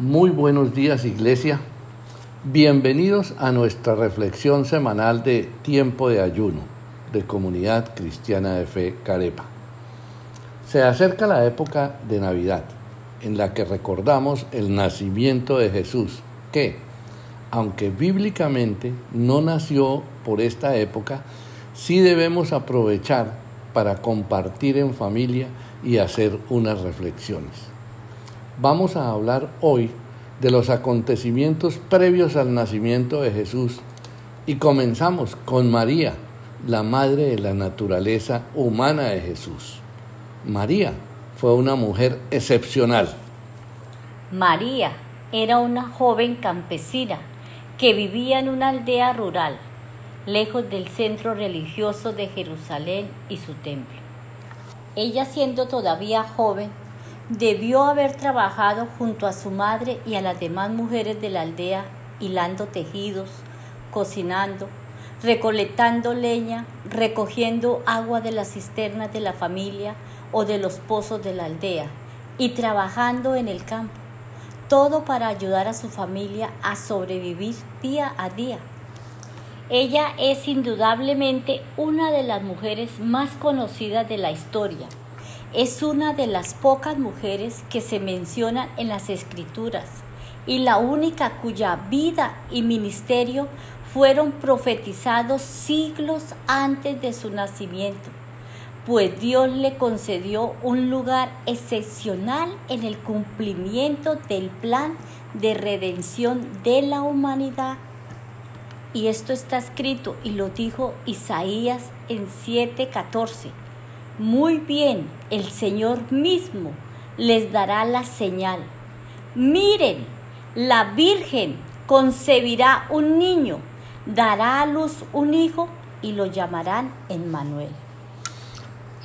Muy buenos días Iglesia. Bienvenidos a nuestra reflexión semanal de Tiempo de Ayuno de Comunidad Cristiana de Fe Carepa. Se acerca la época de Navidad en la que recordamos el nacimiento de Jesús, que, aunque bíblicamente no nació por esta época, sí debemos aprovechar para compartir en familia y hacer unas reflexiones. Vamos a hablar hoy de los acontecimientos previos al nacimiento de Jesús y comenzamos con María, la madre de la naturaleza humana de Jesús. María fue una mujer excepcional. María era una joven campesina que vivía en una aldea rural, lejos del centro religioso de Jerusalén y su templo. Ella siendo todavía joven, debió haber trabajado junto a su madre y a las demás mujeres de la aldea, hilando tejidos, cocinando, recolectando leña, recogiendo agua de las cisternas de la familia o de los pozos de la aldea y trabajando en el campo, todo para ayudar a su familia a sobrevivir día a día. Ella es indudablemente una de las mujeres más conocidas de la historia. Es una de las pocas mujeres que se mencionan en las escrituras y la única cuya vida y ministerio fueron profetizados siglos antes de su nacimiento, pues Dios le concedió un lugar excepcional en el cumplimiento del plan de redención de la humanidad y esto está escrito y lo dijo Isaías en 7:14. Muy bien, el Señor mismo les dará la señal. Miren, la Virgen concebirá un niño, dará a luz un hijo y lo llamarán Emmanuel.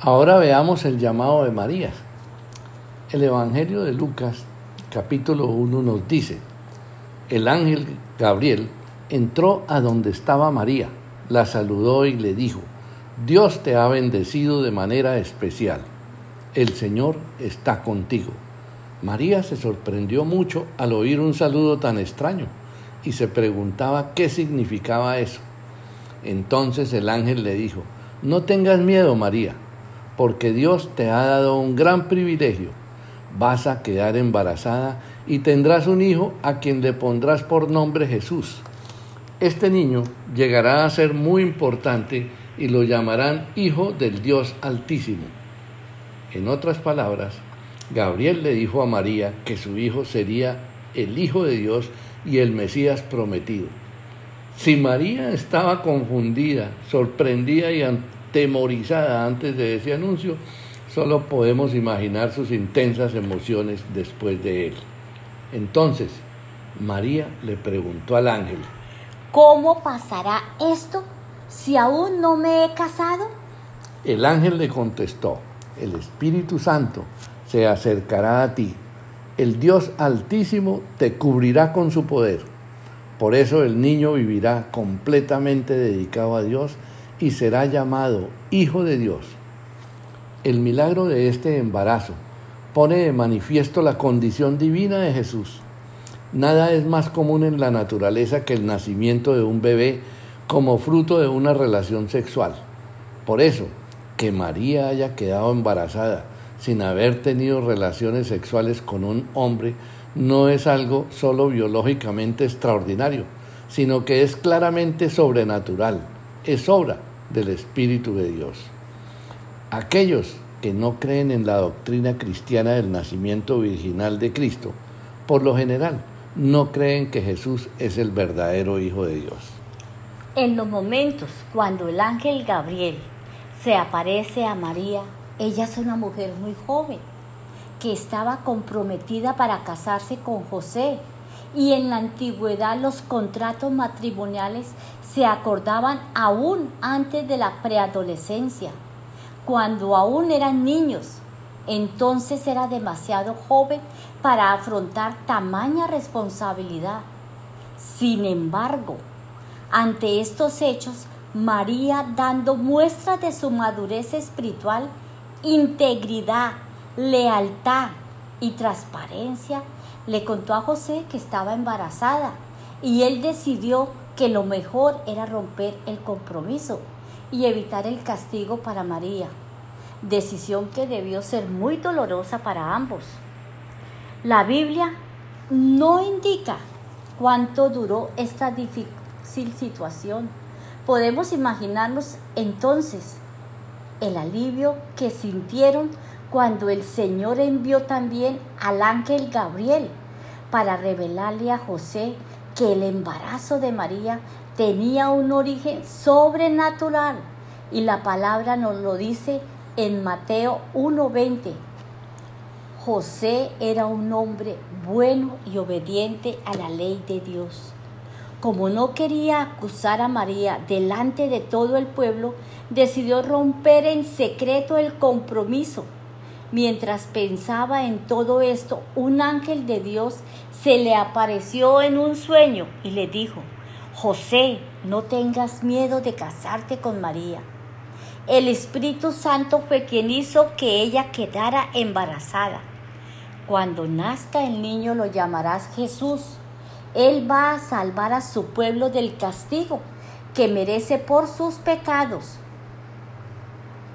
Ahora veamos el llamado de María. El Evangelio de Lucas, capítulo 1, nos dice, el ángel Gabriel entró a donde estaba María, la saludó y le dijo, Dios te ha bendecido de manera especial. El Señor está contigo. María se sorprendió mucho al oír un saludo tan extraño y se preguntaba qué significaba eso. Entonces el ángel le dijo, no tengas miedo María, porque Dios te ha dado un gran privilegio. Vas a quedar embarazada y tendrás un hijo a quien le pondrás por nombre Jesús este niño llegará a ser muy importante y lo llamarán Hijo del Dios Altísimo. En otras palabras, Gabriel le dijo a María que su hijo sería el Hijo de Dios y el Mesías prometido. Si María estaba confundida, sorprendida y atemorizada antes de ese anuncio, solo podemos imaginar sus intensas emociones después de él. Entonces, María le preguntó al ángel, ¿Cómo pasará esto si aún no me he casado? El ángel le contestó, el Espíritu Santo se acercará a ti, el Dios Altísimo te cubrirá con su poder. Por eso el niño vivirá completamente dedicado a Dios y será llamado Hijo de Dios. El milagro de este embarazo pone de manifiesto la condición divina de Jesús Nada es más común en la naturaleza que el nacimiento de un bebé como fruto de una relación sexual. Por eso, que María haya quedado embarazada sin haber tenido relaciones sexuales con un hombre no es algo solo biológicamente extraordinario, sino que es claramente sobrenatural, es obra del Espíritu de Dios. Aquellos que no creen en la doctrina cristiana del nacimiento virginal de Cristo, por lo general, no creen que Jesús es el verdadero Hijo de Dios. En los momentos cuando el ángel Gabriel se aparece a María, ella es una mujer muy joven que estaba comprometida para casarse con José y en la antigüedad los contratos matrimoniales se acordaban aún antes de la preadolescencia, cuando aún eran niños entonces era demasiado joven para afrontar tamaña responsabilidad. Sin embargo, ante estos hechos, María, dando muestras de su madurez espiritual, integridad, lealtad y transparencia, le contó a José que estaba embarazada y él decidió que lo mejor era romper el compromiso y evitar el castigo para María, decisión que debió ser muy dolorosa para ambos. La Biblia no indica cuánto duró esta difícil situación. Podemos imaginarnos entonces el alivio que sintieron cuando el Señor envió también al ángel Gabriel para revelarle a José que el embarazo de María tenía un origen sobrenatural y la palabra nos lo dice en Mateo 1:20. José era un hombre bueno y obediente a la ley de Dios. Como no quería acusar a María delante de todo el pueblo, decidió romper en secreto el compromiso. Mientras pensaba en todo esto, un ángel de Dios se le apareció en un sueño y le dijo, José, no tengas miedo de casarte con María. El Espíritu Santo fue quien hizo que ella quedara embarazada. Cuando nazca el niño lo llamarás Jesús. Él va a salvar a su pueblo del castigo que merece por sus pecados.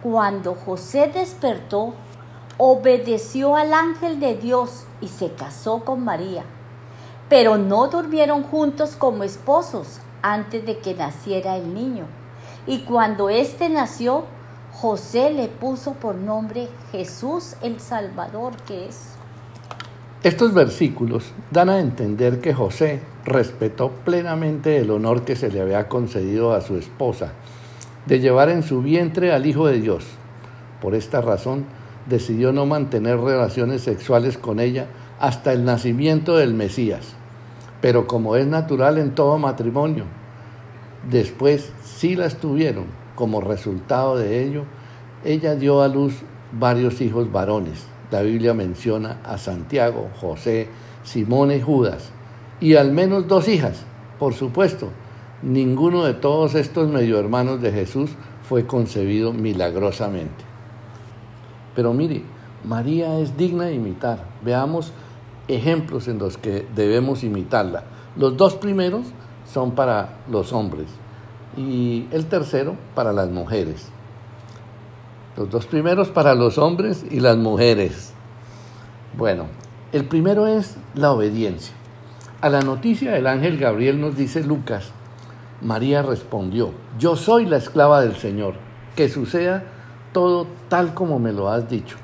Cuando José despertó, obedeció al ángel de Dios y se casó con María pero no durmieron juntos como esposos antes de que naciera el niño. Y cuando éste nació, José le puso por nombre Jesús el Salvador que es. Estos versículos dan a entender que José respetó plenamente el honor que se le había concedido a su esposa de llevar en su vientre al Hijo de Dios. Por esta razón, decidió no mantener relaciones sexuales con ella hasta el nacimiento del Mesías pero como es natural en todo matrimonio, después sí las tuvieron. Como resultado de ello, ella dio a luz varios hijos varones. La Biblia menciona a Santiago, José, Simón y Judas, y al menos dos hijas, por supuesto. Ninguno de todos estos medio hermanos de Jesús fue concebido milagrosamente. Pero mire, María es digna de imitar. Veamos ejemplos en los que debemos imitarla. Los dos primeros son para los hombres y el tercero para las mujeres. Los dos primeros para los hombres y las mujeres. Bueno, el primero es la obediencia. A la noticia del ángel Gabriel nos dice Lucas, María respondió, yo soy la esclava del Señor, que suceda todo tal como me lo has dicho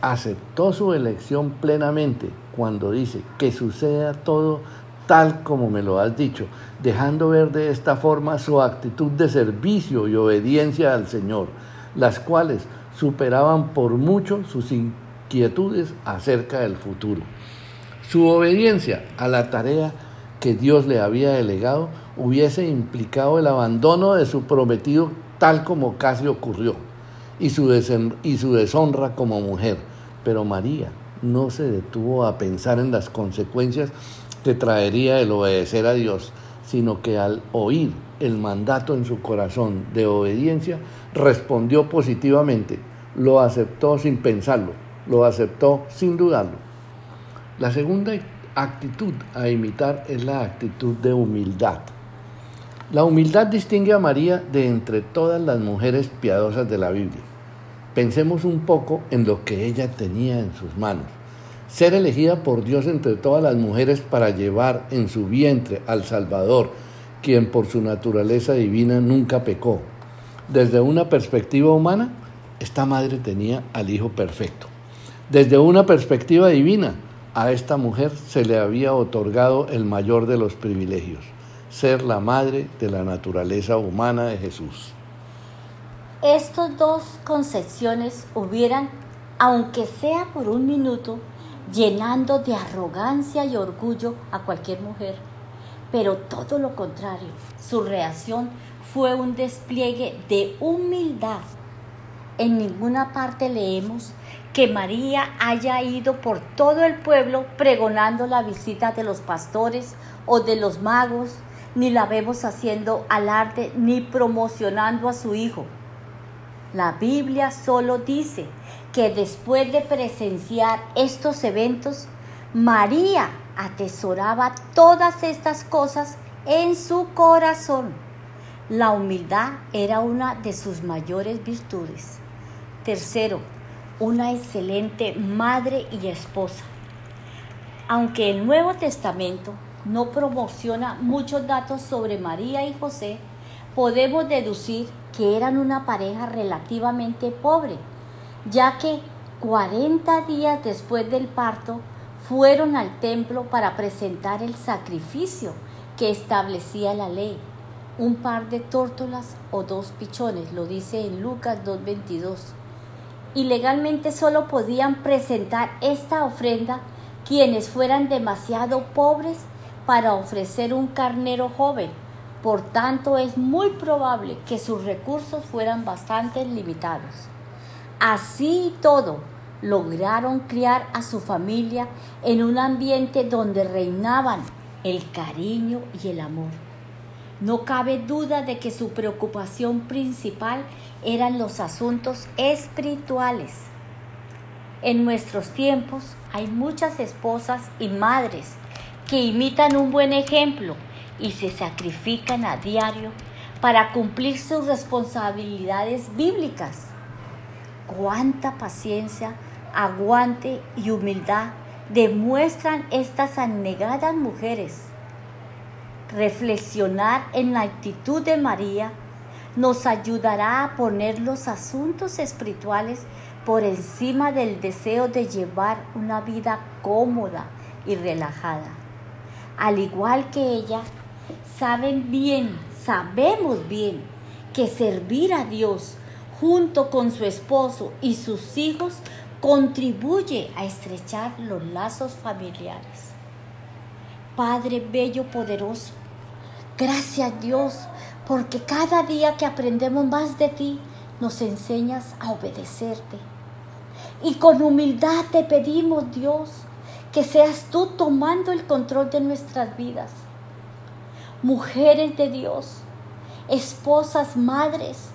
aceptó su elección plenamente cuando dice que suceda todo tal como me lo has dicho, dejando ver de esta forma su actitud de servicio y obediencia al Señor, las cuales superaban por mucho sus inquietudes acerca del futuro. Su obediencia a la tarea que Dios le había delegado hubiese implicado el abandono de su prometido tal como casi ocurrió y su, y su deshonra como mujer pero María no se detuvo a pensar en las consecuencias que traería el obedecer a Dios, sino que al oír el mandato en su corazón de obediencia, respondió positivamente, lo aceptó sin pensarlo, lo aceptó sin dudarlo. La segunda actitud a imitar es la actitud de humildad. La humildad distingue a María de entre todas las mujeres piadosas de la Biblia. Pensemos un poco en lo que ella tenía en sus manos. Ser elegida por Dios entre todas las mujeres para llevar en su vientre al Salvador, quien por su naturaleza divina nunca pecó. Desde una perspectiva humana, esta madre tenía al Hijo perfecto. Desde una perspectiva divina, a esta mujer se le había otorgado el mayor de los privilegios, ser la madre de la naturaleza humana de Jesús estos dos concepciones hubieran, aunque sea por un minuto, llenando de arrogancia y orgullo a cualquier mujer. Pero todo lo contrario, su reacción fue un despliegue de humildad. En ninguna parte leemos que María haya ido por todo el pueblo pregonando la visita de los pastores o de los magos, ni la vemos haciendo alarde ni promocionando a su hijo. La Biblia solo dice que después de presenciar estos eventos, María atesoraba todas estas cosas en su corazón. La humildad era una de sus mayores virtudes. Tercero, una excelente madre y esposa. Aunque el Nuevo Testamento no promociona muchos datos sobre María y José, podemos deducir que eran una pareja relativamente pobre, ya que 40 días después del parto fueron al templo para presentar el sacrificio que establecía la ley, un par de tórtolas o dos pichones, lo dice en Lucas 2.22. Y legalmente solo podían presentar esta ofrenda quienes fueran demasiado pobres para ofrecer un carnero joven. Por tanto, es muy probable que sus recursos fueran bastante limitados. Así y todo, lograron criar a su familia en un ambiente donde reinaban el cariño y el amor. No cabe duda de que su preocupación principal eran los asuntos espirituales. En nuestros tiempos hay muchas esposas y madres que imitan un buen ejemplo y se sacrifican a diario para cumplir sus responsabilidades bíblicas. Cuánta paciencia aguante y humildad demuestran estas anegadas mujeres. Reflexionar en la actitud de María nos ayudará a poner los asuntos espirituales por encima del deseo de llevar una vida cómoda y relajada. Al igual que ella, saben bien, sabemos bien que servir a Dios junto con su esposo y sus hijos contribuye a estrechar los lazos familiares. Padre bello, poderoso, gracias Dios, porque cada día que aprendemos más de ti, nos enseñas a obedecerte. Y con humildad te pedimos, Dios, que seas tú tomando el control de nuestras vidas. Mujeres de Dios, esposas, madres,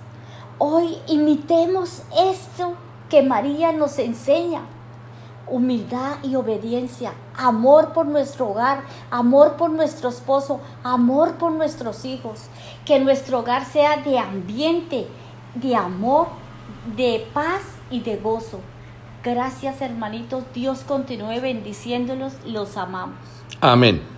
hoy imitemos esto que María nos enseña. Humildad y obediencia, amor por nuestro hogar, amor por nuestro esposo, amor por nuestros hijos. Que nuestro hogar sea de ambiente, de amor, de paz y de gozo. Gracias hermanitos, Dios continúe bendiciéndolos, los amamos. Amén.